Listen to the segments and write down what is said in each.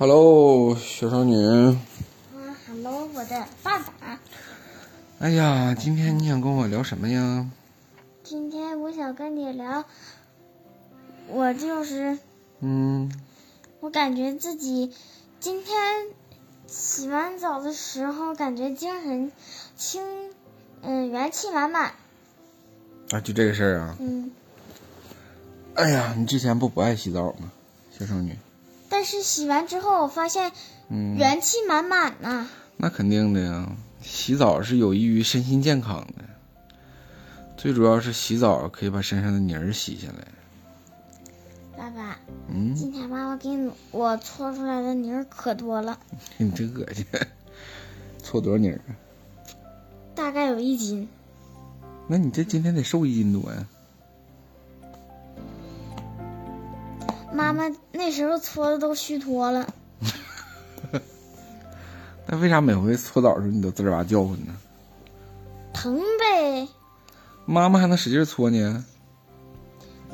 Hello，小少女。啊，Hello，我的爸爸。哎呀，今天你想跟我聊什么呀？今天我想跟你聊，我就是，嗯，我感觉自己今天洗完澡的时候，感觉精神清，嗯，元气满满。啊，就这个事儿啊。嗯，哎呀，你之前不不爱洗澡吗，小少女？但是洗完之后，我发现嗯，元气满满呐、那肯定的呀。洗澡是有益于身心健康的，最主要是洗澡可以把身上的泥儿洗下来。爸爸，嗯，今天妈妈给你我搓出来的泥儿可多了，你真恶心。搓多少泥儿啊？大概有一斤。那你这今天得瘦一斤多呀。妈妈那时候搓的都虚脱了。那为啥每回搓澡的时候你都吱哇叫唤呢？疼呗，妈妈还能使劲搓呢？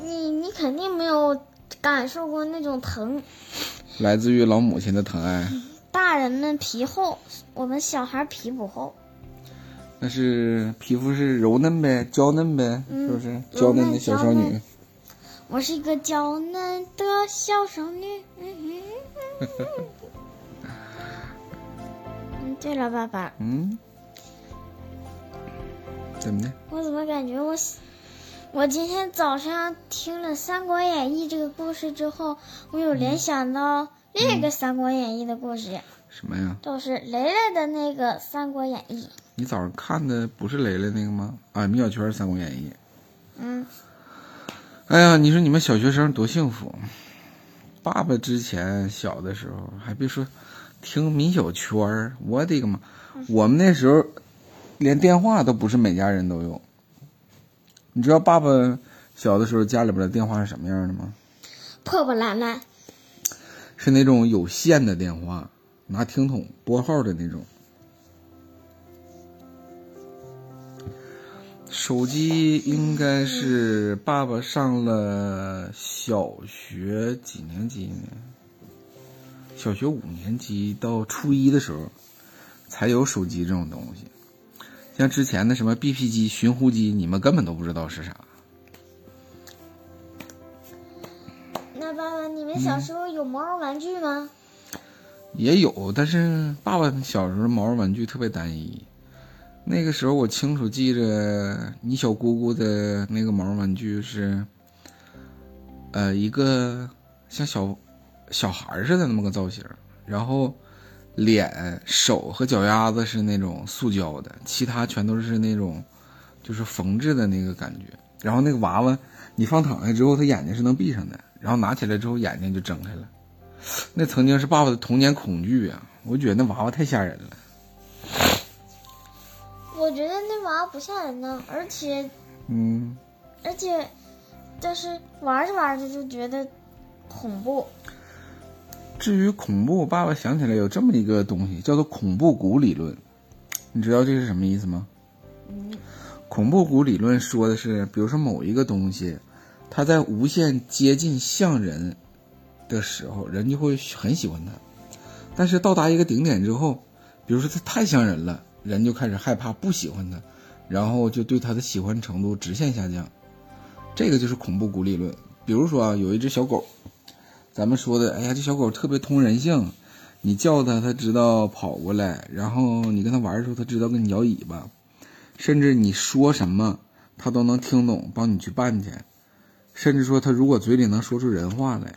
你你肯定没有感受过那种疼。来自于老母亲的疼爱，大人们皮厚，我们小孩皮不厚。那是皮肤是柔嫩呗，娇嫩呗，嗯是不是？娇嫩嫩的小少女。我是一个娇嫩的小少女。嗯 哼嗯，对了，爸爸，嗯，怎么的？我怎么感觉我我今天早上听了《三国演义》这个故事之后，我有联想到另一个《三国演义》的故事，什么呀？就是雷雷的那个《三国演义》。你早上看的不是雷雷那个吗？啊，米小圈《三国演义》。嗯，哎呀，你说你们小学生多幸福！爸爸之前小的时候还别说听米小圈儿，我的个妈！我们那时候连电话都不是每家人都有。你知道爸爸小的时候家里边的电话是什么样的吗？破破烂烂。是那种有线的电话，拿听筒拨号的那种。手机应该是爸爸上了小学几年级呢？小学五年级到初一的时候，才有手机这种东西。像之前的什么 BP 机、寻呼机，你们根本都不知道是啥。那爸爸，你们小时候有毛绒玩具吗？也有，但是爸爸小时候毛绒玩具特别单一。那个时候我清楚记着，你小姑姑的那个毛绒玩具是，呃，一个像小小孩似的那么个造型，然后脸、手和脚丫子是那种塑胶的，其他全都是那种就是缝制的那个感觉。然后那个娃娃，你放躺下之后，他眼睛是能闭上的，然后拿起来之后眼睛就睁开了。那曾经是爸爸的童年恐惧啊！我觉得那娃娃太吓人了。我觉得那娃娃不吓人呢，而且嗯，而且，但是玩着玩着就觉得恐怖。至于恐怖，爸爸想起来有这么一个东西，叫做恐怖谷理论。你知道这是什么意思吗？嗯，恐怖谷理论说的是，比如说某一个东西，它在无限接近像人的时候，人就会很喜欢它；但是到达一个顶点之后，比如说它太像人了，人就开始害怕，不喜欢它，然后就对它的喜欢程度直线下降。这个就是恐怖谷理论。比如说啊，有一只小狗，咱们说的，哎呀，这小狗特别通人性，你叫它，它知道跑过来，然后你跟它玩的时候，它知道跟你摇尾巴，甚至你说什么，它都能听懂，帮你去办去。甚至说，它如果嘴里能说出人话来，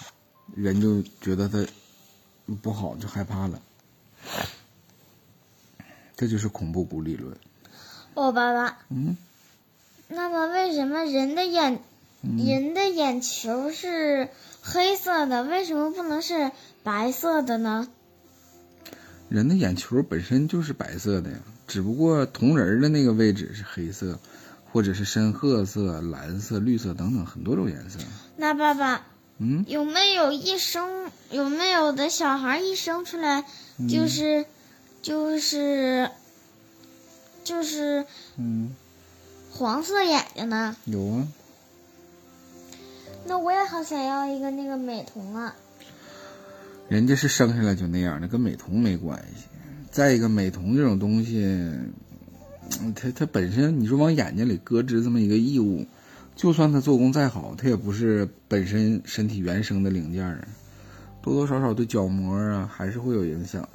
人就觉得它不好，就害怕了。这就是恐怖谷理论。哦，爸爸，嗯，那么为什么人的眼、人的眼球是黑色的，为什么不能是白色的呢？人的眼球本身就是白色的呀，只不过瞳仁的那个位置是黑色，或者是深褐色、蓝色、绿色等等很多种颜色。那爸爸嗯，有没有一生有没有的小孩一生出来就是、就是就是嗯，黄色眼睛呢？有啊。那我也好想要一个那个美瞳啊！人家是生下来就那样的，跟美瞳没关系。再一个，美瞳这种东西，嗯它它本身你说往眼睛里搁置这么一个异物，就算它做工再好，它也不是本身身体原生的零件儿啊，多多少少对角膜啊还是会有影响。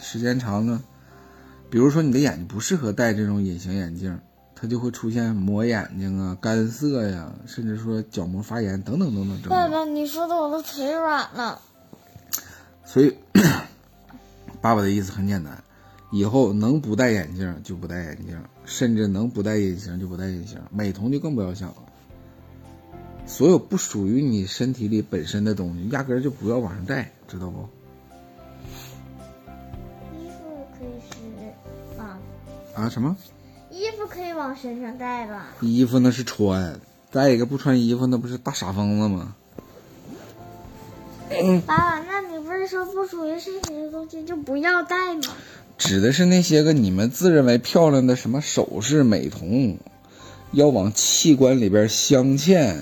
时间长了，比如说你的眼睛不适合戴这种隐形眼镜，它就会出现磨眼睛啊、干涩呀，甚至说角膜发炎等等等等症状。爸爸，你说的我都腿软了。所以，爸爸的意思很简单，以后能不戴眼镜就不戴眼镜，甚至能不戴隐形就不戴隐形，美瞳就更不要想了。所有不属于你身体里本身的东西，压根儿就不要往上戴，知道不？啊，什么衣服可以往身上带吧？衣服那是穿，再一个不穿衣服那不是大傻疯子吗？爸爸，那你不是说不属于身体的东西就不要带吗？指的是那些个你们自认为漂亮的什么首饰、美瞳，要往器官里边镶嵌，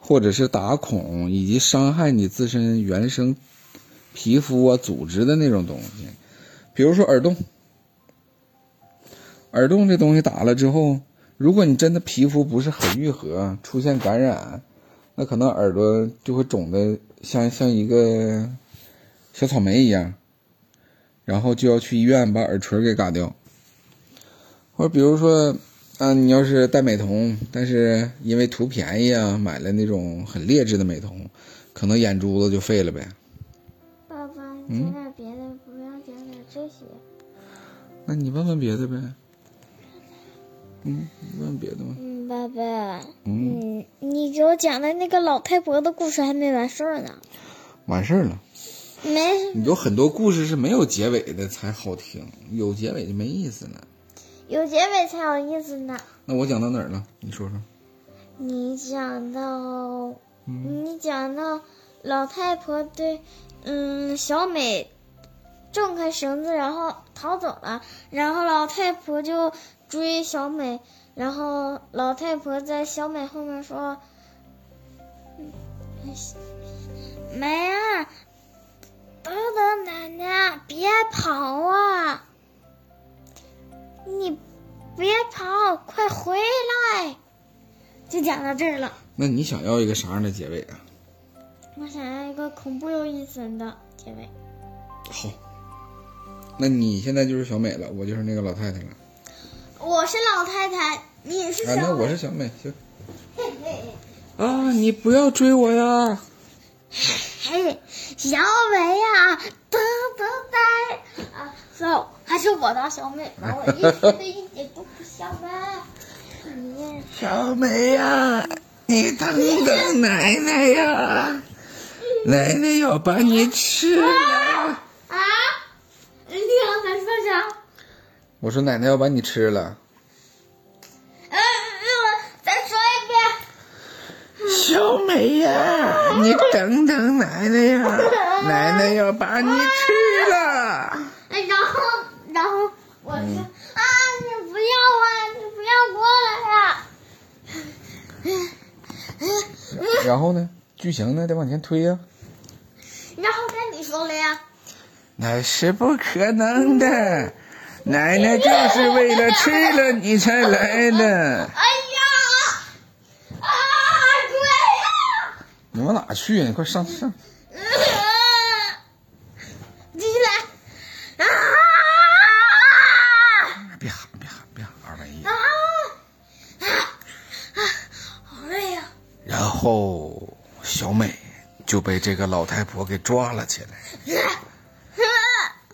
或者是打孔，以及伤害你自身原生皮肤啊、组织的那种东西，比如说耳洞。耳洞这东西打了之后，如果你真的皮肤不是很愈合，出现感染，那可能耳朵就会肿的像像一个小草莓一样。然后就要去医院把耳垂给嘎掉。或者比如说，啊，你要是戴美瞳，但是因为图便宜啊，买了那种很劣质的美瞳，可能眼珠子就废了呗。爸爸，你讲点别的，不要讲点这些。那你问问别的呗。嗯，你问问别的吗。嗯，爸爸，嗯，嗯，你给我讲的那个老太婆的故事还没完事儿呢。完事儿了。没，有很多故事是没有结尾的才好听，有结尾就没意思了。有结尾才有意思呢。那我讲到哪儿了？你说说。你讲到，嗯你讲到老太婆对，嗯，小美挣开绳子，然后逃走了，然后老太婆就追小美，然后老太婆在小美后面说：“嗯美啊，等等奶奶，别跑啊！你别跑，快回来！”就讲到这儿了。那你想要一个啥样的结尾啊？我想要一个恐怖又阴森的结尾。好，那你现在就是小美了，我就是那个老太太了。我是老太太，你是啊，小那我美。是小美，行。啊，你不要追我呀！嘿，小美呀、等等待啊，so 还是我当小美吧，我一点都一点都不像美。你 小美呀，你等等奶奶呀，奶奶要把你吃了。啊？你刚才说啥？我说奶奶要把你吃了。嗯，我再说一遍。小美呀，你等等奶奶呀，奶奶要把你吃了。然后，然后我说、啊，你不要啊，你不要过来呀、然后呢，剧情呢得往前推呀、然后该你说了呀。那是不可能的，奶奶就是为了吃了你才来的。哎呀！啊，对呀！你往哪去呀？你快上上！嗯，继续来。啊别喊，别喊，别喊！二百一啊。啊啊！好累呀、然后小美就被这个老太婆给抓了起来。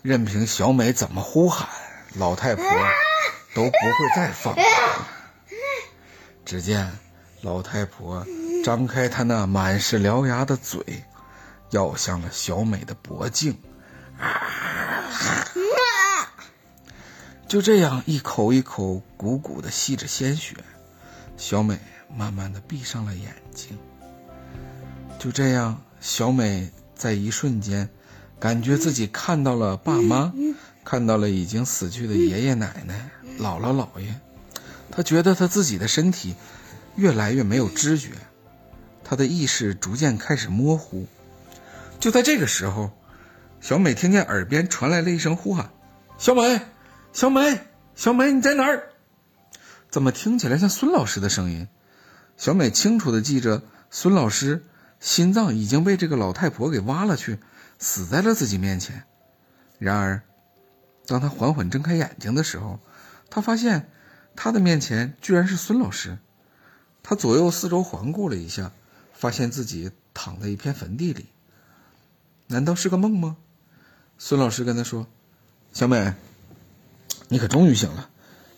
任凭小美怎么呼喊，老太婆都不会再放过她。只见老太婆张开她那满是獠牙的嘴，咬向了小美的脖颈。就这样，一口一口鼓鼓的吸着鲜血，小美慢慢的闭上了眼睛。就这样，小美在一瞬间，感觉自己看到了爸妈，看到了已经死去的爷爷奶奶、姥姥姥爷。他觉得他自己的身体越来越没有知觉，他的意识逐渐开始模糊。就在这个时候，小美听见耳边传来了一声呼喊：“小美，小美，小美，你在哪儿？”怎么听起来像孙老师的声音？小美清楚的记着，孙老师心脏已经被这个老太婆给挖了去，死在了自己面前。然而，当她缓缓睁开眼睛的时候，她发现她的面前居然是孙老师。她左右四周环顾了一下，发现自己躺在一片坟地里。难道是个梦吗？孙老师跟她说：“小美，你可终于醒了。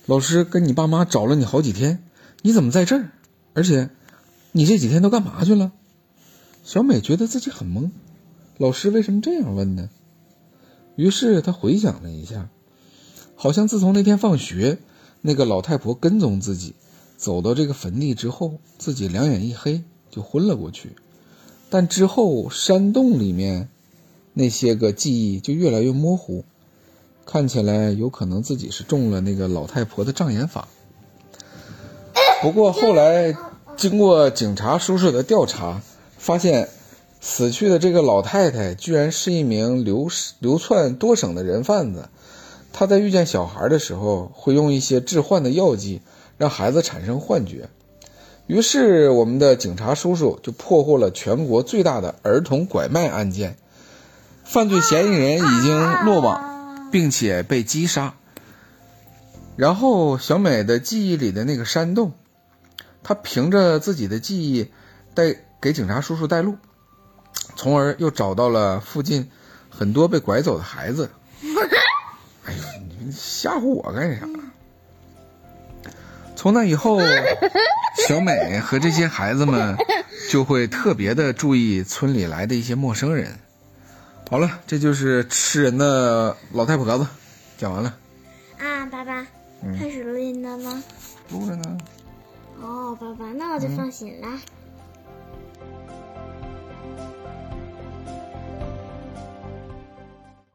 老师跟你爸妈找了你好几天，你怎么在这儿？”而且，你这几天都干嘛去了？小美觉得自己很懵，老师为什么这样问呢？于是他回想了一下，好像自从那天放学，那个老太婆跟踪自己，走到这个坟地之后，自己两眼一黑就昏了过去。但之后山洞里面那些个记忆就越来越模糊，看起来有可能自己是中了那个老太婆的障眼法。不过后来，经过警察叔叔的调查，发现死去的这个老太太居然是一名流流窜多省的人贩子。她在遇见小孩的时候，会用一些致幻的药剂，让孩子产生幻觉。于是，我们的警察叔叔就破获了全国最大的儿童拐卖案件，犯罪嫌疑人已经落网，并且被击杀。然后，小美的记忆里的那个山洞。她凭着自己的记忆，带给警察叔叔带路，从而又找到了附近很多被拐走的孩子。哎呦，你吓唬我干啥？从那以后，小美和这些孩子们就会特别的注意村里来的一些陌生人。好了，这就是吃人的老太婆子，讲完了。啊，爸爸，开始录音了吗？录着呢。哦，爸爸，那我就放心了。